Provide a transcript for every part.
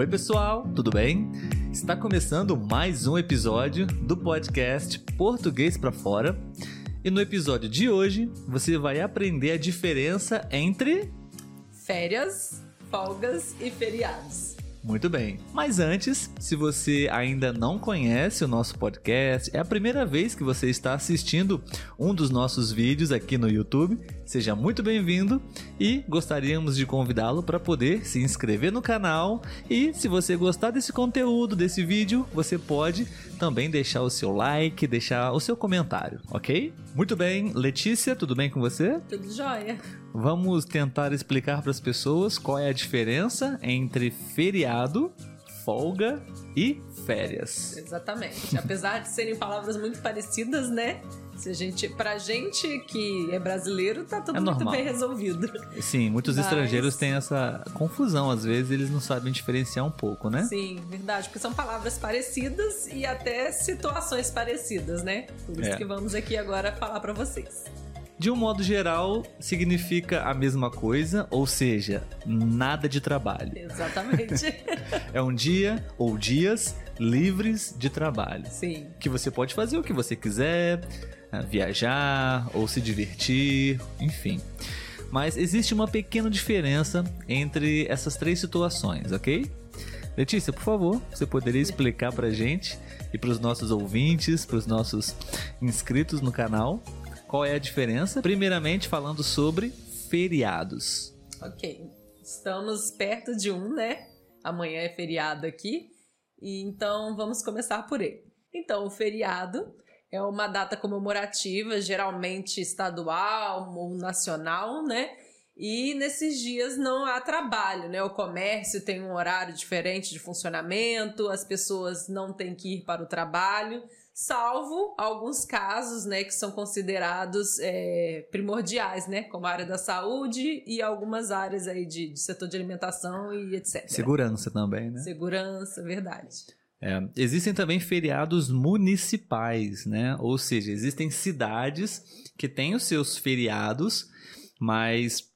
Oi, pessoal, tudo bem? Está começando mais um episódio do podcast Português para Fora. E no episódio de hoje, você vai aprender a diferença entre férias, folgas e feriados. Muito bem. Mas antes, se você ainda não conhece o nosso podcast, é a primeira vez que você está assistindo um dos nossos vídeos aqui no YouTube, seja muito bem-vindo e gostaríamos de convidá-lo para poder se inscrever no canal e se você gostar desse conteúdo, desse vídeo, você pode também deixar o seu like, deixar o seu comentário, ok? Muito bem, Letícia, tudo bem com você? Tudo jóia. Vamos tentar explicar para as pessoas qual é a diferença entre feriado, folga e férias. Exatamente. Apesar de serem palavras muito parecidas, né? Se a gente, pra gente que é brasileiro, tá tudo É muito normal. bem resolvido. Sim, muitos Mas- estrangeiros têm essa confusão, às vezes eles não sabem diferenciar um pouco, né? Sim, verdade, porque são palavras parecidas e até situações parecidas, né? Por isso É. que vamos aqui agora falar pra vocês. De um modo geral, significa a mesma coisa, ou seja, nada de trabalho. Exatamente. É um dia ou dias livres de trabalho. Sim. Que você pode fazer o que você quiser, viajar ou se divertir, enfim. Mas existe uma pequena diferença entre essas três situações, ok? Letícia, por favor, você poderia explicar pra gente e pros nossos ouvintes, pros nossos inscritos no canal, qual é a diferença? Primeiramente, falando sobre feriados. Ok. Estamos perto de um, né? Amanhã é feriado aqui. E então vamos começar por ele. Então, o feriado é uma data comemorativa, geralmente estadual ou nacional, né? E nesses dias não há trabalho, né? O comércio tem um horário diferente de funcionamento, as pessoas não têm que ir para o trabalho, salvo alguns casos, né, que são considerados é, primordiais, né? Como a área da saúde e algumas áreas aí de, de setor de alimentação e etc. Segurança também, né? Segurança, verdade. É, existem também feriados municipais, né? Ou seja, existem cidades que têm os seus feriados, mas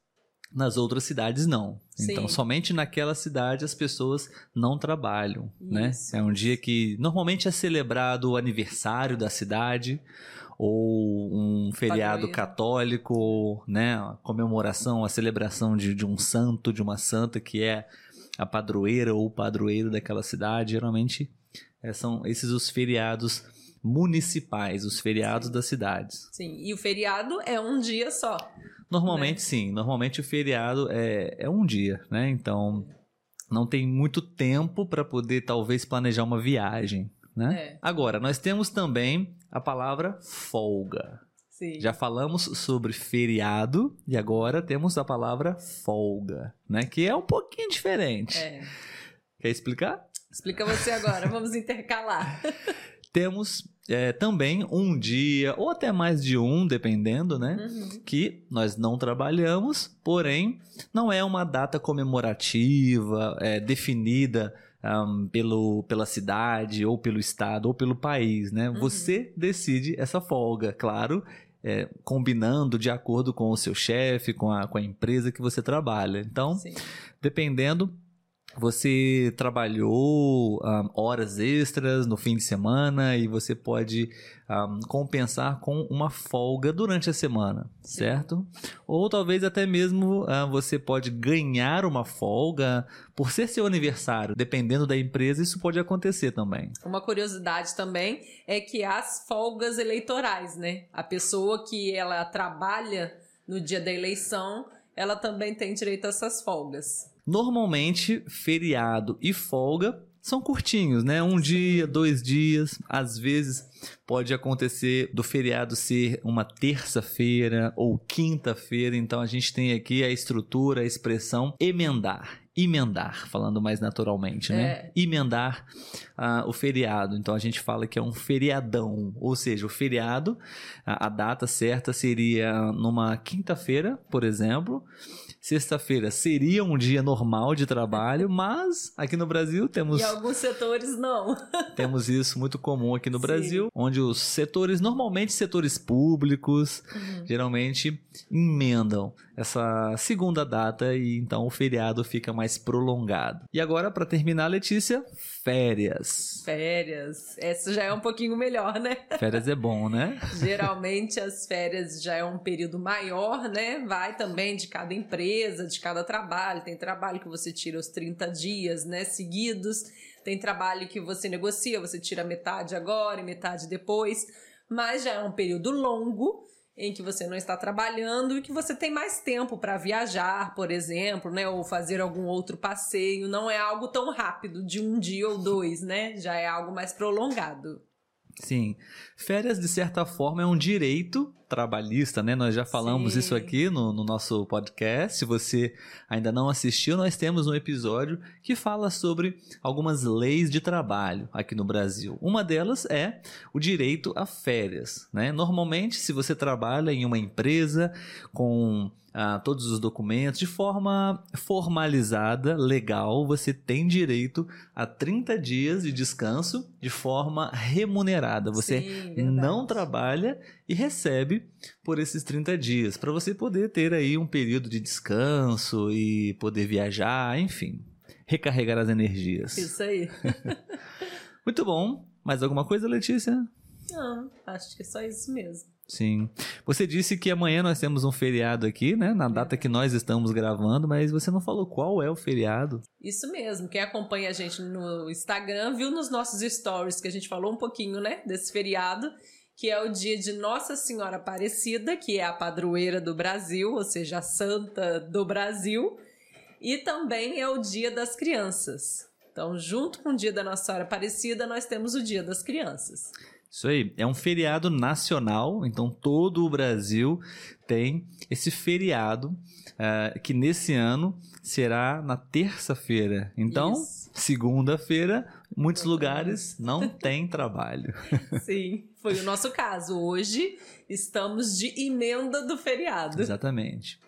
nas outras cidades não. Então, Sim. somente naquela cidade as pessoas não trabalham, né? Isso. É um dia que normalmente é celebrado o aniversário da cidade ou um feriado católico, né? A comemoração, a celebração de, de um santo, de uma santa que é a padroeira ou o padroeiro daquela cidade. Geralmente é, são esses os feriados municipais, os feriados das cidades. Sim, e o feriado é um dia só. Normalmente Né? sim, normalmente o feriado é, é um dia, né? Então não tem muito tempo para poder talvez planejar uma viagem, né? É. Agora, nós temos também a palavra folga. Sim. Já falamos sobre feriado e agora temos a palavra folga, né? Que é um pouquinho diferente. É. Quer explicar? Explica você agora, vamos intercalar. Temos é, também um dia, ou até mais de um, dependendo, né? Uhum. Que nós não trabalhamos, porém, não é uma data comemorativa é, definida ahm, pelo, pela cidade, ou pelo estado, ou pelo país, né? Uhum. Você decide essa folga, claro. É, combinando de acordo com o seu chefe, com a, com a empresa que você trabalha. Então, Sim. dependendo, você trabalhou ahm, horas extras no fim de semana e você pode ahm, compensar com uma folga durante a semana, certo? Ou talvez até mesmo ah, você pode ganhar uma folga por ser seu aniversário, dependendo da empresa, isso pode acontecer também. Uma curiosidade também é que as folgas eleitorais, né? A pessoa que ela trabalha no dia da eleição, ela também tem direito a essas folgas. Normalmente, feriado e folga são curtinhos, né? Um dia, dois dias. Às vezes pode acontecer do feriado ser uma terça-feira ou quinta-feira. Então a gente tem aqui a estrutura, a expressão emendar. Emendar, falando mais naturalmente, né? É. Emendar ah, o feriado. Então a gente fala que é um feriadão. Ou seja, o feriado, a, a data certa seria numa quinta-feira, por exemplo. Sexta-feira seria um dia normal de trabalho, mas aqui no Brasil temos, E alguns setores não. temos isso muito comum aqui no Sim. Brasil, onde os setores, normalmente setores públicos, geralmente emendam essa segunda data e então o feriado fica mais mais prolongado. E agora, para terminar, Letícia, férias. Férias. Essa já é um pouquinho melhor, né? Férias é bom, né? Geralmente as férias já é um período maior, né? Vai também de cada empresa, de cada trabalho. Tem trabalho que você tira os 30 dias, né, seguidos. Tem trabalho que você negocia, você tira metade agora e metade depois. Mas já é um período longo em que você não está trabalhando e que você tem mais tempo para viajar, por exemplo, né, ou fazer algum outro passeio. Não é algo tão rápido de um dia ou dois, né? Já é algo mais prolongado. Sim. Férias, de certa forma, é um direito trabalhista, né? Nós já falamos Sim. isso aqui no, no, nosso podcast. Se você ainda não assistiu, nós temos um episódio que fala sobre algumas leis de trabalho aqui no Brasil. Uma delas é o direito a férias, né? Normalmente, se você trabalha em uma empresa com ah, todos os documentos de forma formalizada, legal, você tem direito a 30 dias de descanso de forma remunerada. Você Sim, não trabalha e recebe por esses 30 dias, para você poder ter aí um período de descanso e poder viajar, enfim, recarregar as energias. Isso aí. Muito bom. Mais alguma coisa, Letícia? Não, acho que é só isso mesmo. Sim. Você disse que amanhã nós temos um feriado aqui, né? Na data que nós estamos gravando, mas você não falou qual é o feriado. Isso mesmo. Quem acompanha a gente no Instagram viu nos nossos stories que a gente falou um pouquinho, né, desse feriado, que é o dia de Nossa Senhora Aparecida, que é a padroeira do Brasil, ou seja, a santa do Brasil, e também é o Dia das Crianças. Então, junto com o Dia da Nossa Senhora Aparecida, nós temos o Dia das Crianças. Isso aí, é um feriado nacional, então todo o Brasil tem esse feriado uh, que nesse ano será na terça-feira. Então, segunda-feira, muitos lugares não tem trabalho. Sim, foi o nosso caso. Hoje estamos de emenda do feriado. Exatamente.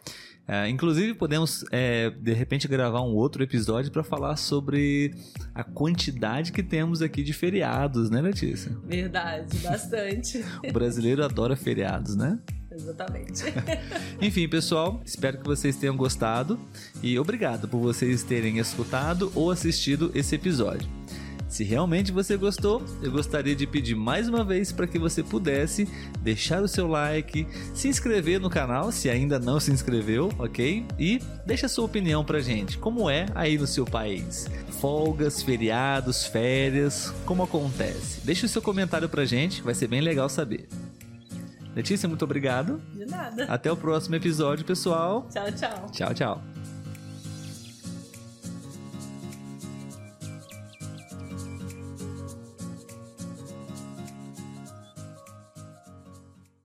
Uh, inclusive, podemos, é, de repente, gravar um outro episódio para falar sobre a quantidade que temos aqui de feriados, né, Letícia? Verdade, bastante. o brasileiro adora feriados, né? Exatamente. Enfim, pessoal, espero que vocês tenham gostado e obrigado por vocês terem escutado ou assistido esse episódio. Se realmente você gostou, eu gostaria de pedir mais uma vez para que você pudesse deixar o seu like, se inscrever no canal se ainda não se inscreveu, ok? E deixa a sua opinião pra gente. Como é aí no seu país? Folgas, feriados, férias, como acontece? Deixa o seu comentário pra gente, vai ser bem legal saber. Letícia, muito obrigado. De nada. Até o próximo episódio, pessoal. Tchau, tchau. Tchau, tchau.